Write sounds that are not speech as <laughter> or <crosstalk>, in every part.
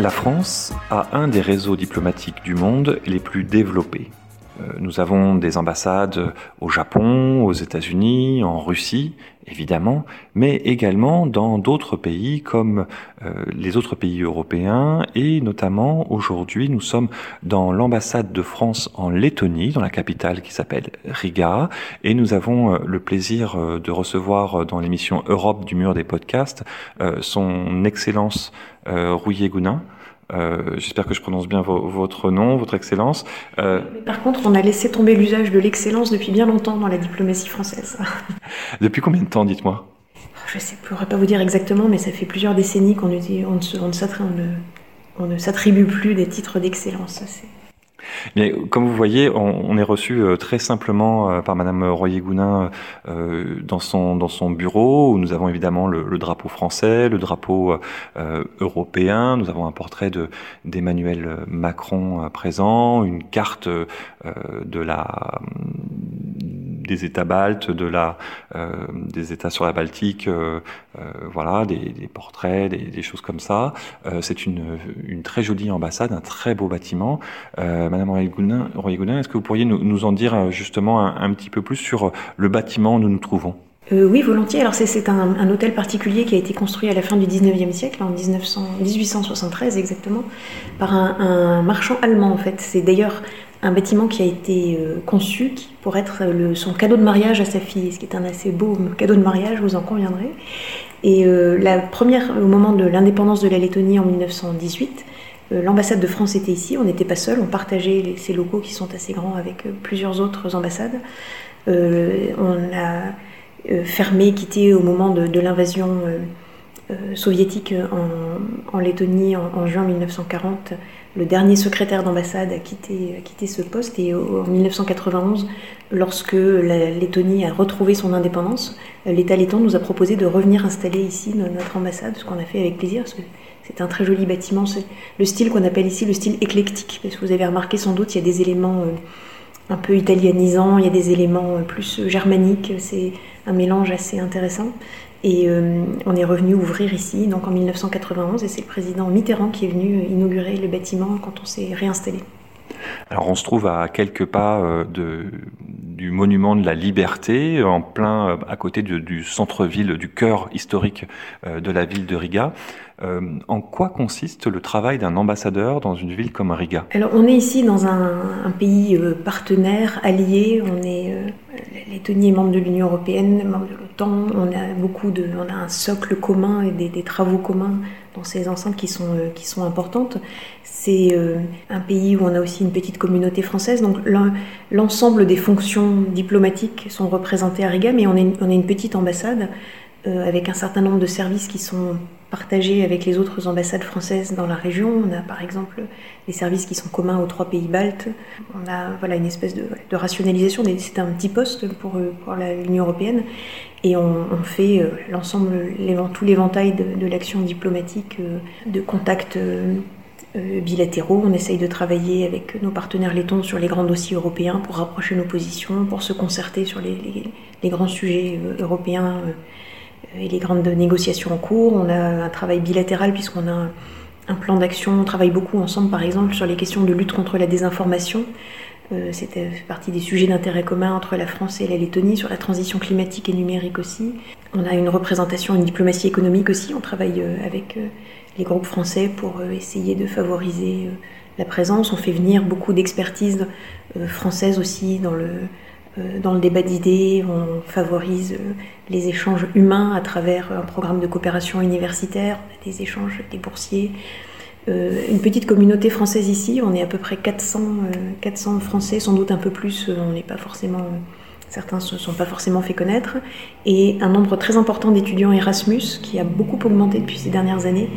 La France a un des réseaux diplomatiques du monde les plus développés. Euh, nous avons des ambassades au Japon, aux États-Unis, en Russie, évidemment, mais également dans d'autres pays comme euh, les autres pays européens et notamment aujourd'hui nous sommes dans l'ambassade de France en Lettonie, dans la capitale qui s'appelle Riga, et nous avons euh, le plaisir de recevoir dans l'émission Europe du mur des podcasts son Excellence Rouillet Gounin. Euh, J'espère que je prononce bien votre nom, votre excellence. Euh... Par contre, on a laissé tomber l'usage de l'excellence depuis bien longtemps dans la diplomatie française. <laughs> depuis combien de temps, dites-moi? Je ne pourrais pas vous dire exactement, mais ça fait plusieurs décennies qu'on on ne s'attribue plus des titres d'excellence. Mais comme vous voyez, on, est reçu euh, très simplement euh, par Madame Royer-Gounin euh, dans son bureau où nous avons évidemment le, drapeau français, le drapeau européen. Nous avons un portrait de d'Emmanuel Macron présent, une carte de la des États baltes, de la, euh, des États sur la Baltique, euh, euh, voilà, des, portraits, des, choses comme ça. c'est une, très jolie ambassade, un très beau bâtiment. Madame Royer-Goulin, est-ce que vous pourriez nous, en dire justement un, petit peu plus sur le bâtiment où nous nous trouvons? Oui, volontiers. Alors c'est un, hôtel particulier qui a été construit à la fin du 19e siècle, en 1900, 1873 exactement, par un, un, marchand allemand en fait. C'est d'ailleurs un bâtiment qui a été euh, conçu pour être le, son cadeau de mariage à sa fille, ce qui est un assez beau cadeau de mariage, vous en conviendrez. Et euh, la au moment de l'indépendance de la Lettonie en 1918, euh, l'ambassade de France était ici, on n'était pas seul, on partageait ces locaux qui sont assez grands avec plusieurs autres ambassades. on a fermé, quitté au moment de l'invasion soviétique en, Lettonie en, juin 1940 le dernier secrétaire d'ambassade a quitté, ce poste et en 1991, lorsque la Lettonie a retrouvé son indépendance, l'État letton nous a proposé de revenir installer ici notre ambassade, ce qu'on a fait avec plaisir, parce que c'est un très joli bâtiment. C'est le style qu'on appelle ici le style éclectique, parce que vous avez remarqué sans doute, il y a des éléments euh, un peu italianisants, il y a des éléments euh, plus germaniques, c'est un mélange assez intéressant. Et euh, on est revenu ouvrir ici, donc en 1991, et c'est le président Mitterrand qui est venu inaugurer le bâtiment quand on s'est réinstallé. Alors on se trouve à quelques pas euh, du monument de la liberté, en plein euh, à côté du centre-ville, du cœur historique de la ville de Riga. En quoi consiste le travail d'un ambassadeur dans une ville comme Riga? Alors on est ici dans un, pays partenaire, allié, on est Lettonie est membre de l'Union européenne, membre de l'OTAN. On a beaucoup de, on a un socle commun et des, travaux communs dans ces enceintes qui sont euh, qui sont importantes. C'est euh, un pays où on a aussi une petite communauté française, donc l'ensemble des fonctions diplomatiques sont représentées à Riga, mais on est on est une petite ambassade euh, avec un certain nombre de services qui sont partagés avec les autres ambassades françaises dans la région. On a par exemple des services qui sont communs aux trois pays baltes. On a voilà, une espèce de, rationalisation. C'est un petit poste pour, pour l'Union européenne. Et on, fait euh, l'ensemble, tout l'éventail de, l'action diplomatique, euh, de contacts bilatéraux. On essaye de travailler avec nos partenaires lettons sur les grands dossiers européens pour rapprocher nos positions, pour se concerter sur les, les, les grands sujets européens et les grandes négociations en cours. On a un travail bilatéral puisqu'on a un, plan d'action. On travaille beaucoup ensemble, par exemple, sur les questions de lutte contre la désinformation. Euh, C'était partie des sujets d'intérêt commun entre la France et la Lettonie, sur la transition climatique et numérique aussi. On a une représentation, une diplomatie économique aussi. On travaille euh, avec euh, les groupes français pour essayer de favoriser la présence. On fait venir beaucoup d'expertise française aussi dans le, euh, dans le débat d'idées, on favorise euh, les échanges humains à travers un programme de coopération universitaire, des échanges des boursiers. Euh, une petite communauté française ici, on est à peu près 400, 400 Français, sans doute un peu plus, on n'est pas forcément certains ne se sont pas forcément fait connaître, et un nombre très important d'étudiants Erasmus qui a beaucoup augmenté depuis ces dernières années.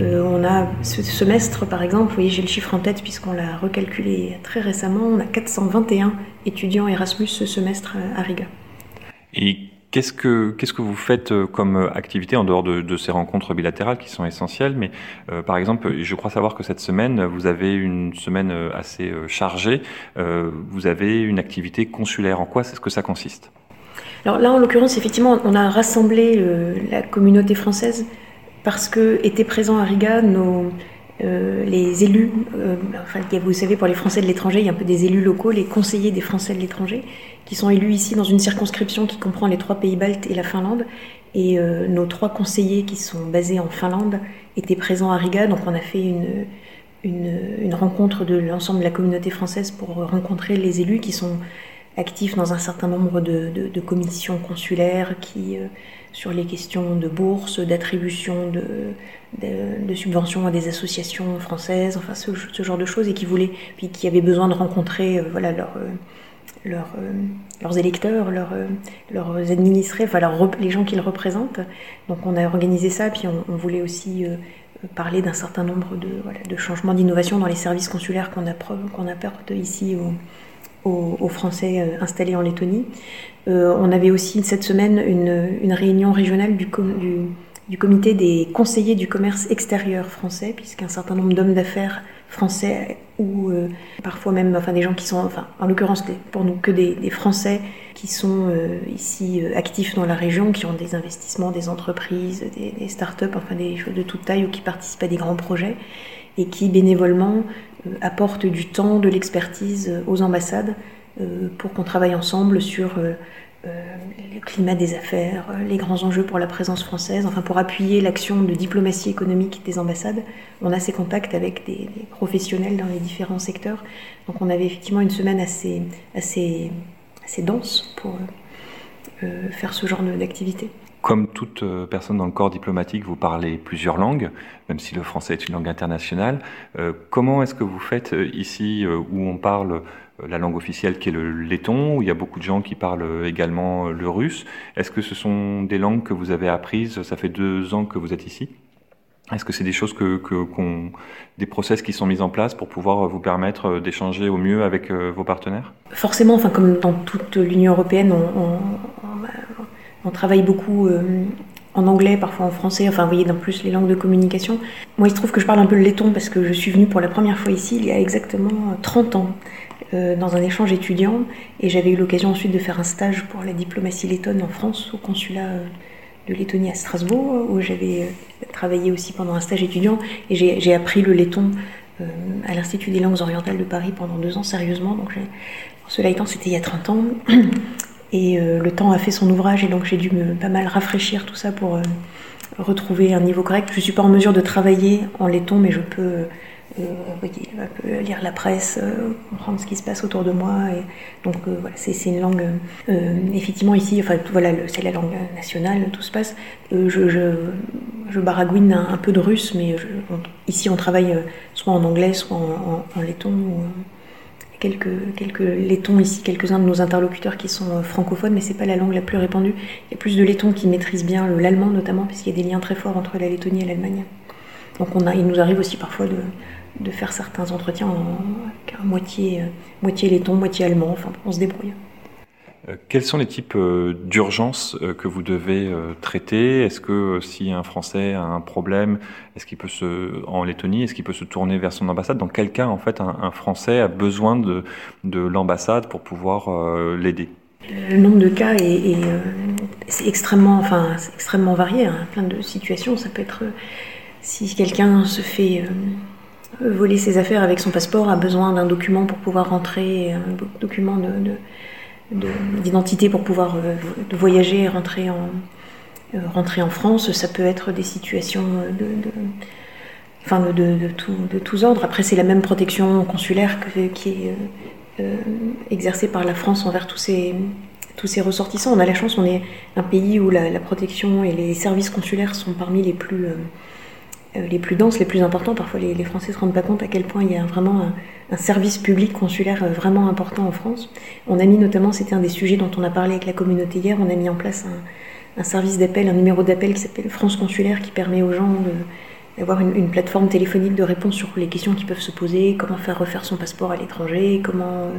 Euh, on a ce semestre, par exemple, vous voyez, j'ai le chiffre en tête puisqu'on l'a recalculé très récemment, on a 421 étudiants Erasmus ce semestre à Riga. Et Qu'est-ce que, qu'est-ce que vous faites euh, comme euh, activité en dehors de, de ces rencontres bilatérales qui sont essentielles Mais euh, par exemple, je crois savoir que cette semaine, vous avez une semaine assez chargée. Euh, vous avez une activité consulaire. En quoi c'est ce que ça consiste? Alors là, en l'occurrence, effectivement, on a rassemblé la communauté française parce que étaient présents à Riga nos euh, les élus, euh, enfin, vous savez, pour les Français de l'étranger, il y a un peu des élus locaux, les conseillers des Français de l'étranger, qui sont élus ici dans une circonscription qui comprend les trois pays baltes et la Finlande. Et euh, nos trois conseillers qui sont basés en Finlande étaient présents à Riga, donc on a fait une, une, une rencontre de l'ensemble de la communauté française pour rencontrer les élus qui sont actifs dans un certain nombre de, de, de commissions consulaires qui sur les questions de bourse, d'attribution de, de, subventions à des associations françaises, enfin ce, genre de choses, et qui voulaient, puis qui avaient besoin de rencontrer euh, voilà, leur, euh, leur, euh, leurs électeurs, leurs, leurs administrés, enfin les gens qu'ils représentent. Donc on a organisé ça, puis on, voulait aussi parler d'un certain nombre de, voilà, de changements d'innovation dans les services consulaires qu'on qu'on apporte ici aux, Français installés en Lettonie. on avait aussi cette semaine une, réunion régionale du, comité des conseillers du commerce extérieur français, puisqu'un certain nombre d'hommes d'affaires français ou euh, parfois même enfin des gens qui sont en l'occurrence pour nous que des, Français qui sont euh, ici euh, actifs dans la région qui ont des investissements des entreprises des, des start-up enfin des choses de toute taille ou qui participent à des grands projets et qui bénévolement apportent du temps de l'expertise aux ambassades pour qu'on travaille ensemble sur euh, le climat des affaires, euh, les grands enjeux pour la présence française, enfin pour appuyer l'action de diplomatie économique des ambassades. On a ces contacts avec des, professionnels dans les différents secteurs. Donc on avait effectivement une semaine assez, dense pour euh, faire ce genre d'activité. Comme toute personne dans le corps diplomatique, vous parlez plusieurs langues, même si le français est une langue internationale. comment est-ce que vous faites ici où on parle euh, la langue officielle qui est le letton, où il y a beaucoup de gens qui parlent également le russe? Est-ce que ce sont des langues que vous avez apprises? Ça fait deux ans que vous êtes ici. Est-ce que c'est des choses que, des process qui sont mis en place pour pouvoir vous permettre d'échanger au mieux avec euh, vos partenaires? Forcément, enfin comme dans toute l'Union européenne, on, travaille beaucoup euh, en anglais, parfois en français, enfin vous voyez dans plus les langues de communication. Moi il se trouve que je parle un peu le letton parce que je suis venue pour la première fois ici il y a exactement 30 ans. Euh, dans un échange étudiant et j'avais eu l'occasion ensuite de faire un stage pour la diplomatie lettonne en France au consulat euh, de Lettonie à Strasbourg où j'avais euh, travaillé aussi pendant un stage étudiant et j'ai appris le letton à l'Institut des langues orientales de Paris pendant deux ans sérieusement. Donc cela étant, c'était il y a 30 ans et le temps a fait son ouvrage et donc j'ai dû me pas mal rafraîchir tout ça pour retrouver un niveau correct. Je ne suis pas en mesure de travailler en letton mais je peux euh, lire la presse, euh, comprendre ce qui se passe autour de moi. Donc euh, voilà, c'est une langue, effectivement ici, enfin voilà, c'est la langue nationale, tout se passe. je, baragouine un, peu de russe, mais ici on travaille soit en anglais, soit en, en, letton. Quelques, quelques lettons ici, quelques-uns de nos interlocuteurs qui sont francophones, mais c'est pas la langue la plus répandue. Il y a plus de lettons qui maîtrisent bien l'allemand notamment, puisqu'il y a des liens très forts entre la Lettonie et l'Allemagne. Donc on a, il nous arrive aussi parfois de, de faire certains entretiens en, moitié, euh, moitié laiton, moitié allemand, enfin on se débrouille. Euh, quels sont les types euh, d'urgences que vous devez traiter? Est-ce que si un Français a un problème, est-ce qu'il peut se en Lettonie, est-ce qu'il peut se tourner vers son ambassade? Dans quel cas, en fait, un, Français a besoin de, de l'ambassade pour pouvoir l'aider? Le nombre de cas est, extrêmement, enfin, extrêmement varié. Hein. Plein de situations. Ça peut être si quelqu'un se fait euh, voler ses affaires avec son passeport, a besoin d'un document pour pouvoir rentrer, un document de, pour pouvoir euh, voyager et rentrer en, euh, rentrer en France. Ça peut être des situations de, enfin de, de, tous ordres. Après, c'est la même protection consulaire qui est exercée par la France envers tous ces, tous ressortissants. On a la chance, on est un pays où la, protection et les services consulaires sont parmi les plus euh, les plus denses, les plus importants. Parfois, les, Français ne se rendent pas compte à quel point il y a vraiment un, service public consulaire euh, vraiment important en France. On a mis notamment, c'était un des sujets dont on a parlé avec la communauté hier, on a mis en place un, service d'appel, un numéro d'appel qui s'appelle France Consulaire, qui permet aux gens d'avoir une, plateforme téléphonique de réponse sur les questions qui peuvent se poser, comment faire refaire son passeport à l'étranger, comment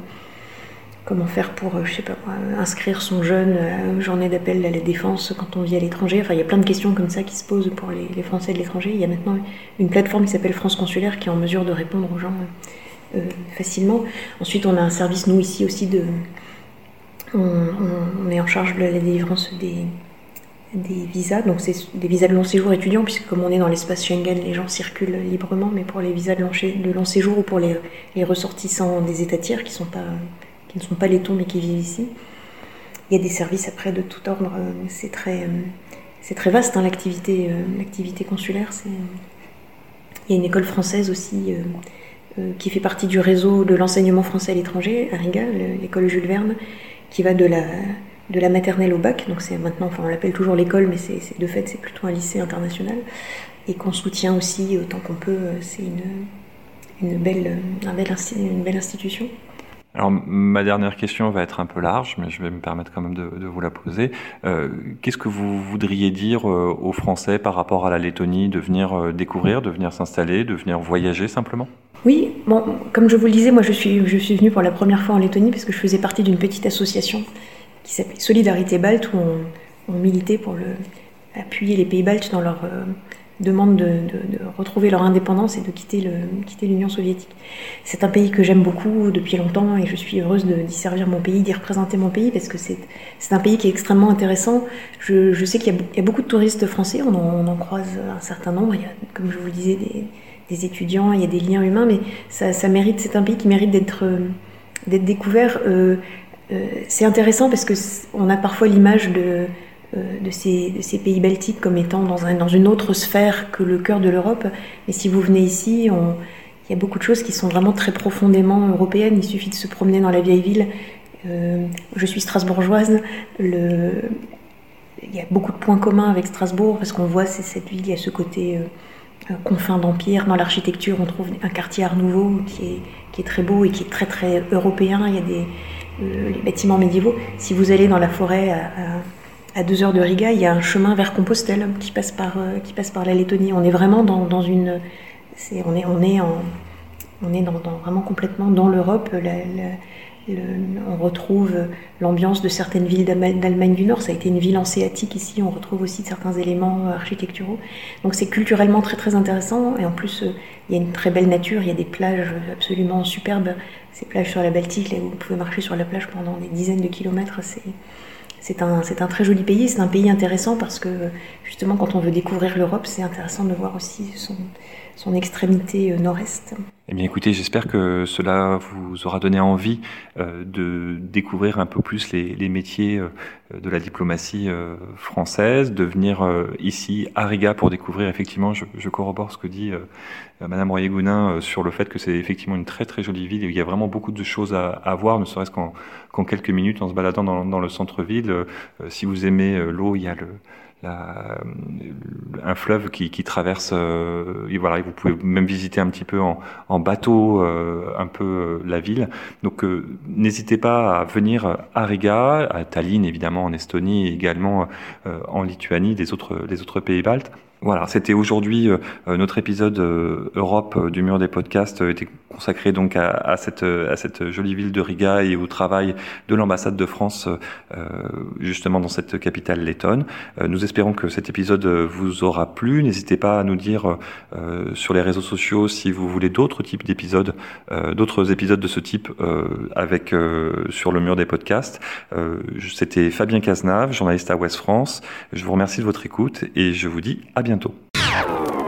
comment faire pour, je sais pas inscrire son jeune une journée d'appel à la défense quand on vit à l'étranger. Enfin, il y a plein de questions comme ça qui se posent pour les, Français de l'étranger. Il y a maintenant une plateforme qui s'appelle France Consulaire qui est en mesure de répondre aux gens facilement. Ensuite, on a un service, nous, ici aussi, de... On, est en charge de la délivrance des, visas, donc c'est des visas de long séjour étudiants, puisque comme on est dans l'espace Schengen, les gens circulent librement, mais pour les visas de long, séjour ou pour les, ressortissants des États tiers qui, sont pas, qui ne sont pas lettons mais qui vivent ici, il y a des services après de tout ordre. Euh, c'est très, euh, c'est très vaste hein, l'activité, euh, l'activité consulaire. Il y a une école française aussi qui fait partie du réseau de l'enseignement français à l'étranger, à Riga, l'école Jules Verne, qui va de la de la maternelle au bac, donc c'est maintenant, enfin on l'appelle toujours l'école, mais de fait c'est plutôt un lycée international, et qu'on soutient aussi autant qu'on peut. C'est une, une, belle, un bel une belle institution. Alors ma dernière question va être un peu large, mais je vais me permettre quand même de, vous la poser. Euh, Qu'est-ce que vous voudriez dire euh, aux Français par rapport à la Lettonie, de venir euh, découvrir, de venir s'installer, de venir voyager simplement? Oui, bon, comme je vous le disais, moi je suis, je suis venue pour la première fois en Lettonie parce que je faisais partie d'une petite association qui s'appelait Solidarité Balte, où on, militait pour appuyer les pays baltes dans leur euh, demande de, retrouver leur indépendance et de quitter l'Union quitter soviétique. C'est un pays que j'aime beaucoup depuis longtemps et je suis heureuse d'y servir mon pays, d'y représenter mon pays parce que c'est un pays qui est extrêmement intéressant. Je, je sais qu'il y, a beaucoup de touristes français, on en, croise un certain nombre. Il y a, comme je vous le disais, des, des étudiants, il y a des liens humains, mais ça, ça mérite, c'est un pays qui mérite d'être d'être découvert. Euh, euh, c'est intéressant parce que on a parfois l'image de, euh, de, ces, de, ces, pays baltiques comme étant dans, un, dans, une autre sphère que le cœur de l'Europe. Mais si vous venez ici, il y a beaucoup de choses qui sont vraiment très profondément européennes. Il suffit de se promener dans la vieille ville. Euh, je suis strasbourgeoise. Il y a beaucoup de points communs avec Strasbourg parce qu'on voit cette ville, il y a ce côté euh, confin d'empire. Dans l'architecture, on trouve un quartier Art Nouveau qui est, très beau et qui est très très européen. Il y a des, euh, bâtiments médiévaux. Si vous allez dans la forêt deux heures de Riga, il y a un chemin vers Compostelle qui passe par, euh, qui passe par la Lettonie. On est vraiment dans, dans une. c'est on, est, on, est en, on est dans, vraiment complètement dans l'Europe. on retrouve l'ambiance de certaines villes d'Allemagne du Nord. Ça a été une ville hanséatique ici. On retrouve aussi certains éléments architecturaux. Donc c'est culturellement très très intéressant. Et en plus, euh, il y a une très belle nature. Il y a des plages absolument superbes ces plages sur la Baltique, là où vous pouvez marcher sur la plage pendant des dizaines de kilomètres, c'est un, un, très joli pays. C'est un pays intéressant parce que justement, quand on veut découvrir l'Europe, c'est intéressant de voir aussi son, son extrémité euh, nord-est. Eh bien écoutez, j'espère que cela vous aura donné envie euh, de découvrir un peu plus les, métiers euh, de la diplomatie euh, française, de venir ici à Riga pour découvrir effectivement, je, corrobore ce que dit Madame Royer-Gounin sur le fait que c'est effectivement une très très jolie ville et il y a vraiment beaucoup de choses à, voir, ne serait-ce qu'en quelques minutes en se baladant dans le centre-ville. si vous aimez l'eau, il y a le la, un fleuve qui, traverse. Euh, et voilà, vous pouvez même visiter un petit peu en, bateau euh, un peu euh, la ville. Donc n'hésitez pas à venir à Riga, à Tallinn évidemment en Estonie et également en Lituanie, des autres, des autres pays baltes. Voilà, c'était aujourd'hui euh, euh, notre épisode euh, Europe du mur des podcasts était consacré donc à, à, cette, à cette jolie ville de Riga et au travail de l'ambassade de France justement dans cette capitale lettonne. nous espérons que cet épisode vous aura plu. N'hésitez pas à nous dire sur les réseaux sociaux si vous voulez d'autres types d'épisodes, d'autres épisodes de ce type avec sur le mur des podcasts. c'était Fabien Cazenave, journaliste à Ouest France. Je vous remercie de votre écoute et je vous dis à bientôt. momento.